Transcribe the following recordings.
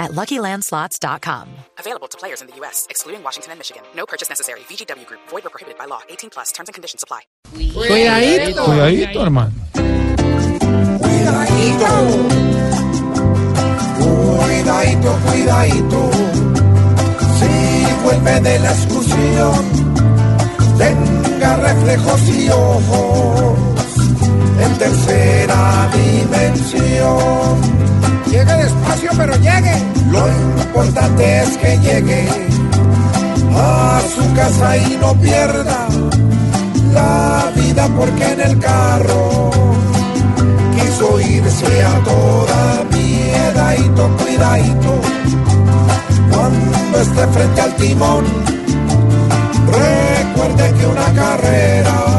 at LuckyLandSlots.com. Available to players in the U.S., excluding Washington and Michigan. No purchase necessary. VGW Group. Void or prohibited by law. 18 plus. Terms and conditions apply. Cuidadito. Cuidadito, hermano. Cuidadito. Cuidadito, cuidadito. Si vuelve de la excursión, tenga reflejos y ojos en tercera dimensión. Lo importante es que llegue a su casa y no pierda la vida porque en el carro quiso irse a toda miedadito, cuidadito. Cuando esté frente al timón, recuerde que una carrera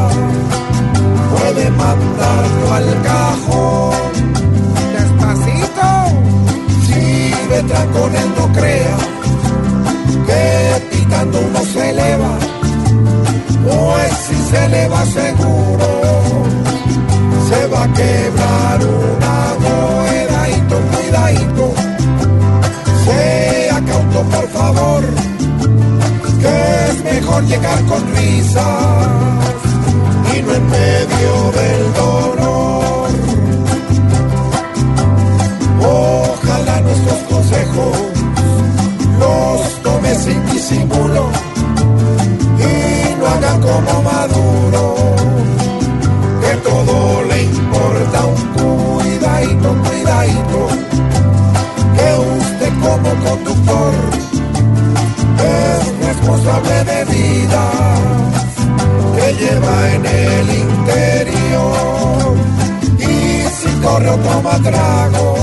se eleva seguro se va a quebrar una ruedadito, cuidadito. Sea cauto, por favor, que es mejor llegar con risas y no en medio del dolor. Como conductor es responsable de vidas que lleva en el interior y si corre o toma trago,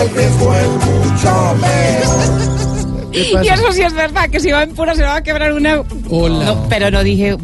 el riesgo es mucho menos. Y eso sí es verdad, que si va en pura se va a quebrar una... Hola. No, pero no dije